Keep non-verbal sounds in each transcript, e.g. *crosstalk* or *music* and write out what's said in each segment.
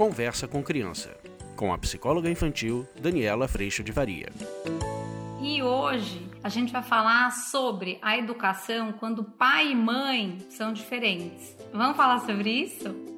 Conversa com Criança, com a psicóloga infantil Daniela Freixo de Varia. E hoje a gente vai falar sobre a educação quando pai e mãe são diferentes. Vamos falar sobre isso?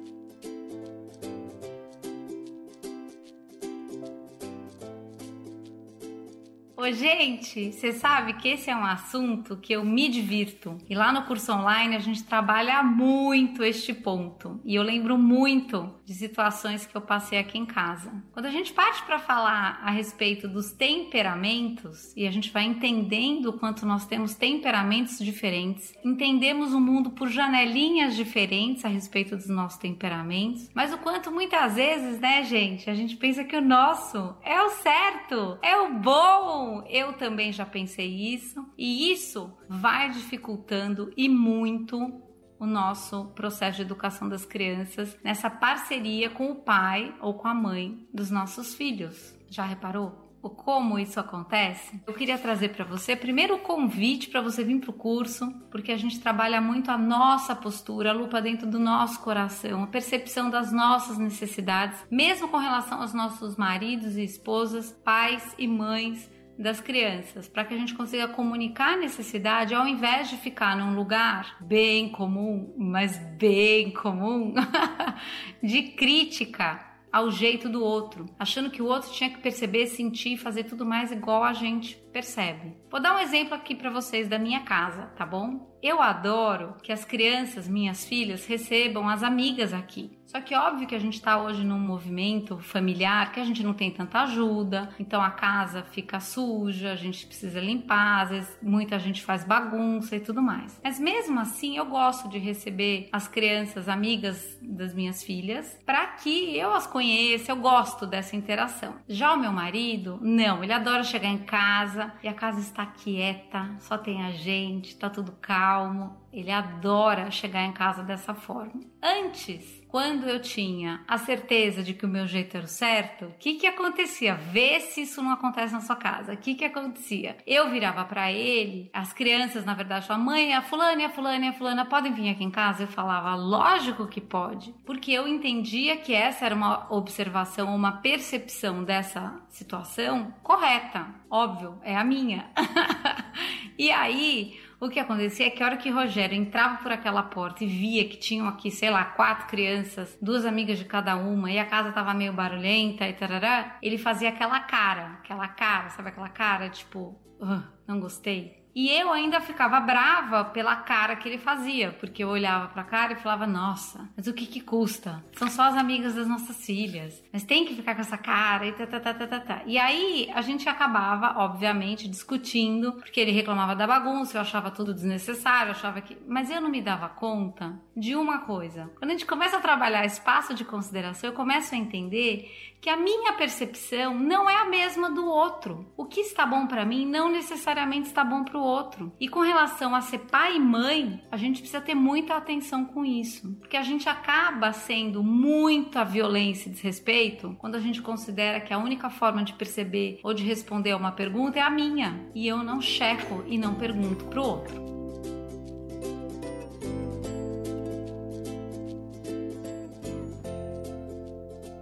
Ô, gente, você sabe que esse é um assunto que eu me divirto. E lá no curso online a gente trabalha muito este ponto. E eu lembro muito de situações que eu passei aqui em casa. Quando a gente parte para falar a respeito dos temperamentos e a gente vai entendendo o quanto nós temos temperamentos diferentes, entendemos o mundo por janelinhas diferentes a respeito dos nossos temperamentos, mas o quanto muitas vezes, né, gente, a gente pensa que o nosso é o certo, é o bom eu também já pensei isso, e isso vai dificultando e muito o nosso processo de educação das crianças nessa parceria com o pai ou com a mãe dos nossos filhos. Já reparou? o como isso acontece, eu queria trazer para você primeiro o convite para você vir para o curso, porque a gente trabalha muito a nossa postura, a lupa dentro do nosso coração, a percepção das nossas necessidades, mesmo com relação aos nossos maridos e esposas, pais e mães das crianças, para que a gente consiga comunicar a necessidade ao invés de ficar num lugar bem comum, mas bem comum, *laughs* de crítica ao jeito do outro, achando que o outro tinha que perceber, sentir fazer tudo mais igual a gente percebe. Vou dar um exemplo aqui para vocês da minha casa, tá bom? Eu adoro que as crianças, minhas filhas, recebam as amigas aqui. Só que óbvio que a gente está hoje num movimento familiar que a gente não tem tanta ajuda, então a casa fica suja, a gente precisa limpar, às vezes muita gente faz bagunça e tudo mais. Mas mesmo assim, eu gosto de receber as crianças amigas das minhas filhas para que eu as conheça, eu gosto dessa interação. Já o meu marido, não, ele adora chegar em casa e a casa está quieta, só tem a gente, tá tudo calmo. Ele adora chegar em casa dessa forma. Antes, quando eu tinha a certeza de que o meu jeito era o certo, o que que acontecia? Vê se isso não acontece na sua casa. O que que acontecia? Eu virava para ele, as crianças, na verdade, falavam: "Mãe, a fulana, a fulana, a fulana podem vir aqui em casa?" Eu falava: "Lógico que pode", porque eu entendia que essa era uma observação, uma percepção dessa situação correta. Óbvio, é a minha. *laughs* e aí, o que acontecia é que a hora que Rogério entrava por aquela porta e via que tinham aqui, sei lá, quatro crianças, duas amigas de cada uma, e a casa tava meio barulhenta e tarará, ele fazia aquela cara, aquela cara, sabe aquela cara, tipo, uh, não gostei. E eu ainda ficava brava pela cara que ele fazia, porque eu olhava pra cara e falava: Nossa, mas o que que custa? São só as amigas das nossas filhas, mas tem que ficar com essa cara e tá, tá, tá, tá, tá, tá. E aí a gente acabava, obviamente, discutindo, porque ele reclamava da bagunça, eu achava tudo desnecessário, achava que. Mas eu não me dava conta de uma coisa. Quando a gente começa a trabalhar espaço de consideração, eu começo a entender que a minha percepção não é a mesma do outro. O que está bom para mim não necessariamente está bom para outro. E com relação a ser pai e mãe, a gente precisa ter muita atenção com isso, porque a gente acaba sendo muita violência e desrespeito quando a gente considera que a única forma de perceber ou de responder a uma pergunta é a minha, e eu não checo e não pergunto pro outro.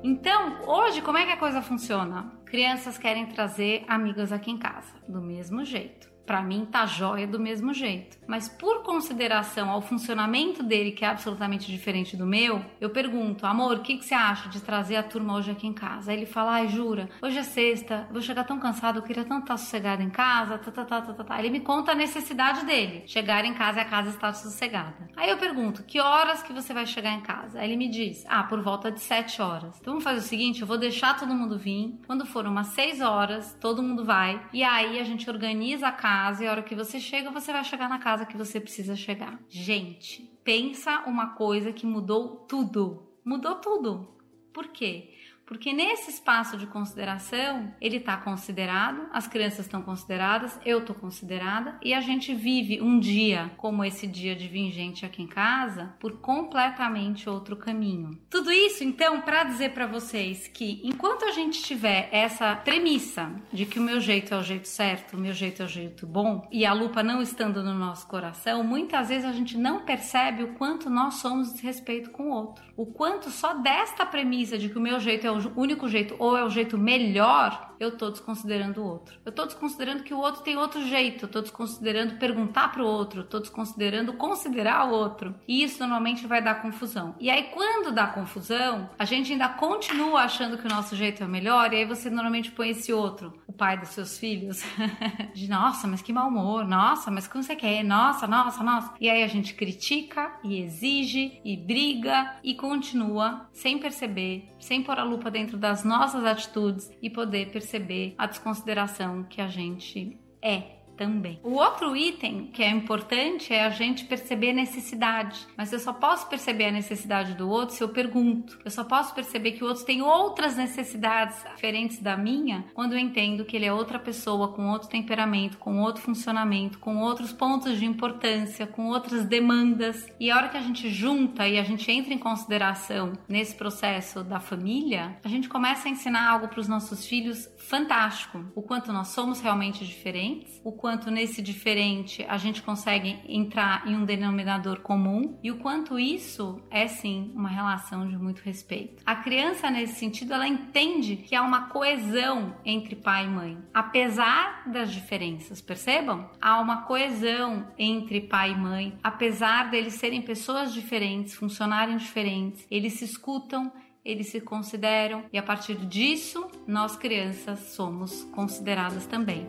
Então, hoje, como é que a coisa funciona? Crianças querem trazer amigas aqui em casa, do mesmo jeito para mim tá jóia do mesmo jeito. Mas por consideração ao funcionamento dele, que é absolutamente diferente do meu, eu pergunto, amor, o que, que você acha de trazer a turma hoje aqui em casa? Aí ele fala, ai, jura, hoje é sexta, vou chegar tão cansado, eu queria tanto estar sossegado em casa, tá, tá, tá, tá, tá, tá. Ele me conta a necessidade dele, chegar em casa e a casa estar sossegada. Aí eu pergunto, que horas que você vai chegar em casa? Aí ele me diz, ah, por volta de sete horas. Então vamos fazer o seguinte, eu vou deixar todo mundo vir, quando for umas seis horas, todo mundo vai, e aí a gente organiza a casa e a hora que você chega, você vai chegar na casa que você precisa chegar. Gente, pensa uma coisa que mudou tudo. Mudou tudo. Por quê? Porque nesse espaço de consideração, ele está considerado, as crianças estão consideradas, eu estou considerada e a gente vive um dia como esse dia de vir gente aqui em casa por completamente outro caminho. Tudo isso, então, para dizer para vocês que enquanto a gente tiver essa premissa de que o meu jeito é o jeito certo, o meu jeito é o jeito bom e a lupa não estando no nosso coração, muitas vezes a gente não percebe o quanto nós somos desrespeito com o outro. O quanto só desta premissa de que o meu jeito é o único jeito ou é o jeito melhor, eu tô desconsiderando o outro. Eu tô desconsiderando que o outro tem outro jeito, eu tô desconsiderando perguntar pro outro, tô desconsiderando considerar o outro. E isso normalmente vai dar confusão. E aí quando dá confusão, a gente ainda continua achando que o nosso jeito é o melhor, e aí você normalmente põe esse outro, o pai dos seus filhos, *laughs* de nossa, mas que mau humor, nossa, mas como você quer? Nossa, nossa, nossa. E aí a gente critica e exige e briga e continua sem perceber, sem pôr a lupa dentro das nossas atitudes e poder perceber a desconsideração que a gente é também. O outro item que é importante é a gente perceber necessidade, mas eu só posso perceber a necessidade do outro se eu pergunto. Eu só posso perceber que o outro tem outras necessidades diferentes da minha quando eu entendo que ele é outra pessoa com outro temperamento, com outro funcionamento, com outros pontos de importância, com outras demandas. E a hora que a gente junta e a gente entra em consideração nesse processo da família, a gente começa a ensinar algo para os nossos filhos fantástico. O quanto nós somos realmente diferentes, o quanto nesse diferente a gente consegue entrar em um denominador comum e o quanto isso é sim uma relação de muito respeito. A criança nesse sentido ela entende que há uma coesão entre pai e mãe, apesar das diferenças, percebam? Há uma coesão entre pai e mãe, apesar deles serem pessoas diferentes, funcionarem diferentes, eles se escutam eles se consideram e a partir disso nós crianças somos consideradas também.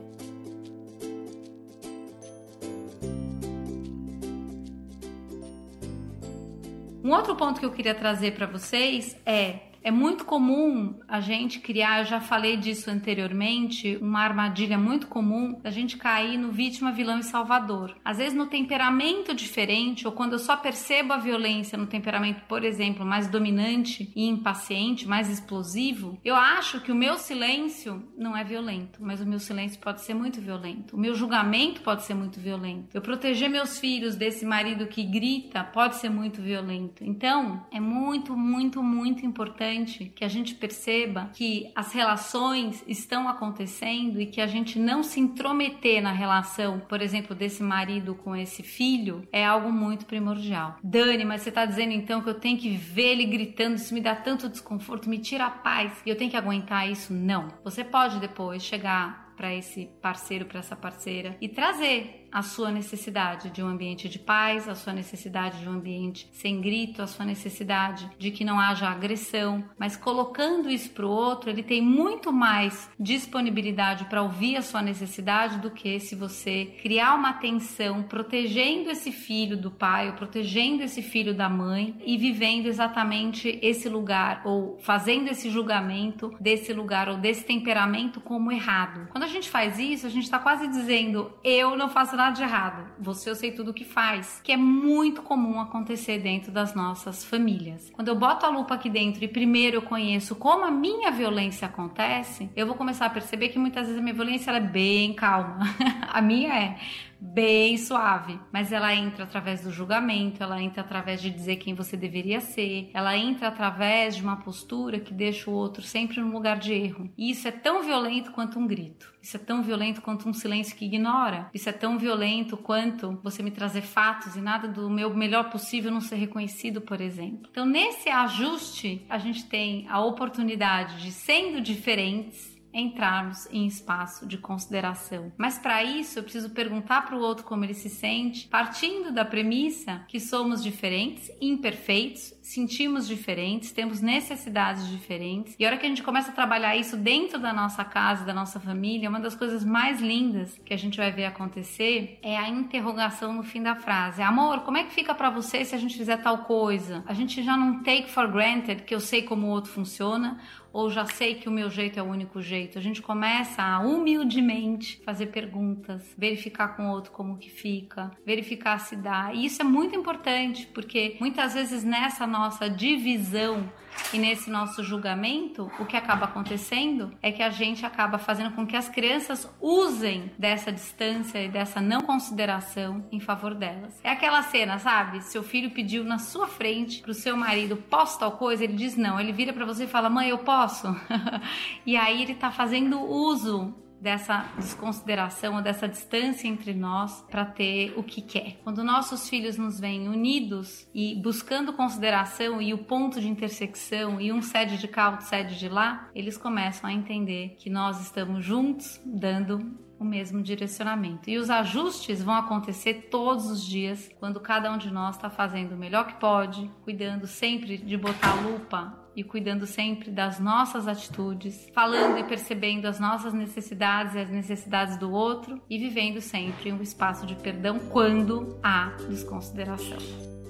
Um outro ponto que eu queria trazer para vocês é é muito comum a gente criar, eu já falei disso anteriormente, uma armadilha muito comum da gente cair no vítima, vilão e salvador. Às vezes no temperamento diferente, ou quando eu só percebo a violência no temperamento, por exemplo, mais dominante e impaciente, mais explosivo, eu acho que o meu silêncio não é violento, mas o meu silêncio pode ser muito violento. O meu julgamento pode ser muito violento. Eu proteger meus filhos desse marido que grita pode ser muito violento. Então, é muito, muito, muito importante importante que a gente perceba que as relações estão acontecendo e que a gente não se intrometer na relação, por exemplo, desse marido com esse filho, é algo muito primordial. Dani, mas você está dizendo então que eu tenho que ver ele gritando, isso me dá tanto desconforto, me tira a paz e eu tenho que aguentar isso? Não. Você pode depois chegar para esse parceiro, para essa parceira e trazer a sua necessidade de um ambiente de paz, a sua necessidade de um ambiente sem grito, a sua necessidade de que não haja agressão, mas colocando isso para o outro, ele tem muito mais disponibilidade para ouvir a sua necessidade do que se você criar uma tensão protegendo esse filho do pai ou protegendo esse filho da mãe e vivendo exatamente esse lugar ou fazendo esse julgamento desse lugar ou desse temperamento como errado. Quando a gente faz isso, a gente está quase dizendo eu não faço nada nada de errado. Você eu sei tudo o que faz, que é muito comum acontecer dentro das nossas famílias. Quando eu boto a lupa aqui dentro e primeiro eu conheço como a minha violência acontece, eu vou começar a perceber que muitas vezes a minha violência é bem calma. *laughs* a minha é bem suave, mas ela entra através do julgamento, ela entra através de dizer quem você deveria ser, ela entra através de uma postura que deixa o outro sempre no lugar de erro. E isso é tão violento quanto um grito. Isso é tão violento quanto um silêncio que ignora. Isso é tão violento quanto você me trazer fatos e nada do meu melhor possível não ser reconhecido, por exemplo. Então, nesse ajuste, a gente tem a oportunidade de, sendo diferentes, entrarmos em espaço de consideração. Mas para isso eu preciso perguntar para o outro como ele se sente, partindo da premissa que somos diferentes, imperfeitos, sentimos diferentes, temos necessidades diferentes. E a hora que a gente começa a trabalhar isso dentro da nossa casa, da nossa família, uma das coisas mais lindas que a gente vai ver acontecer é a interrogação no fim da frase. Amor, como é que fica para você se a gente fizer tal coisa? A gente já não take for granted que eu sei como o outro funciona ou já sei que o meu jeito é o único jeito. A gente começa a humildemente fazer perguntas, verificar com o outro como que fica, verificar se dá. E isso é muito importante, porque muitas vezes nessa nossa divisão E nesse nosso julgamento, o que acaba acontecendo é que a gente acaba fazendo com que as crianças usem dessa distância e dessa não consideração em favor delas. É aquela cena, sabe? Seu filho pediu na sua frente pro seu marido, posso tal coisa? Ele diz não. Ele vira para você e fala, mãe, eu posso? *laughs* e aí ele tá fazendo uso dessa desconsideração ou dessa distância entre nós para ter o que quer. Quando nossos filhos nos veem unidos e buscando consideração e o ponto de intersecção e um cede de cá, outro cede de lá, eles começam a entender que nós estamos juntos dando o mesmo direcionamento. E os ajustes vão acontecer todos os dias, quando cada um de nós está fazendo o melhor que pode, cuidando sempre de botar lupa e cuidando sempre das nossas atitudes, falando e percebendo as nossas necessidades e as necessidades do outro e vivendo sempre um espaço de perdão quando há desconsideração.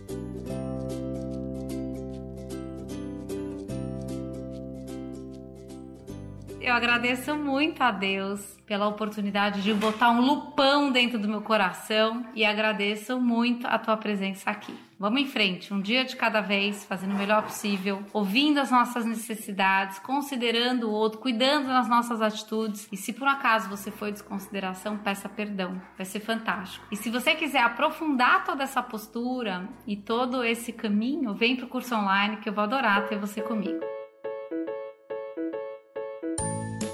Eu agradeço muito a Deus pela oportunidade de botar um lupão dentro do meu coração e agradeço muito a tua presença aqui. Vamos em frente, um dia de cada vez, fazendo o melhor possível, ouvindo as nossas necessidades, considerando o outro, cuidando das nossas atitudes. E se por acaso você foi desconsideração, peça perdão. Vai ser fantástico. E se você quiser aprofundar toda essa postura e todo esse caminho, vem para o curso online que eu vou adorar ter você comigo.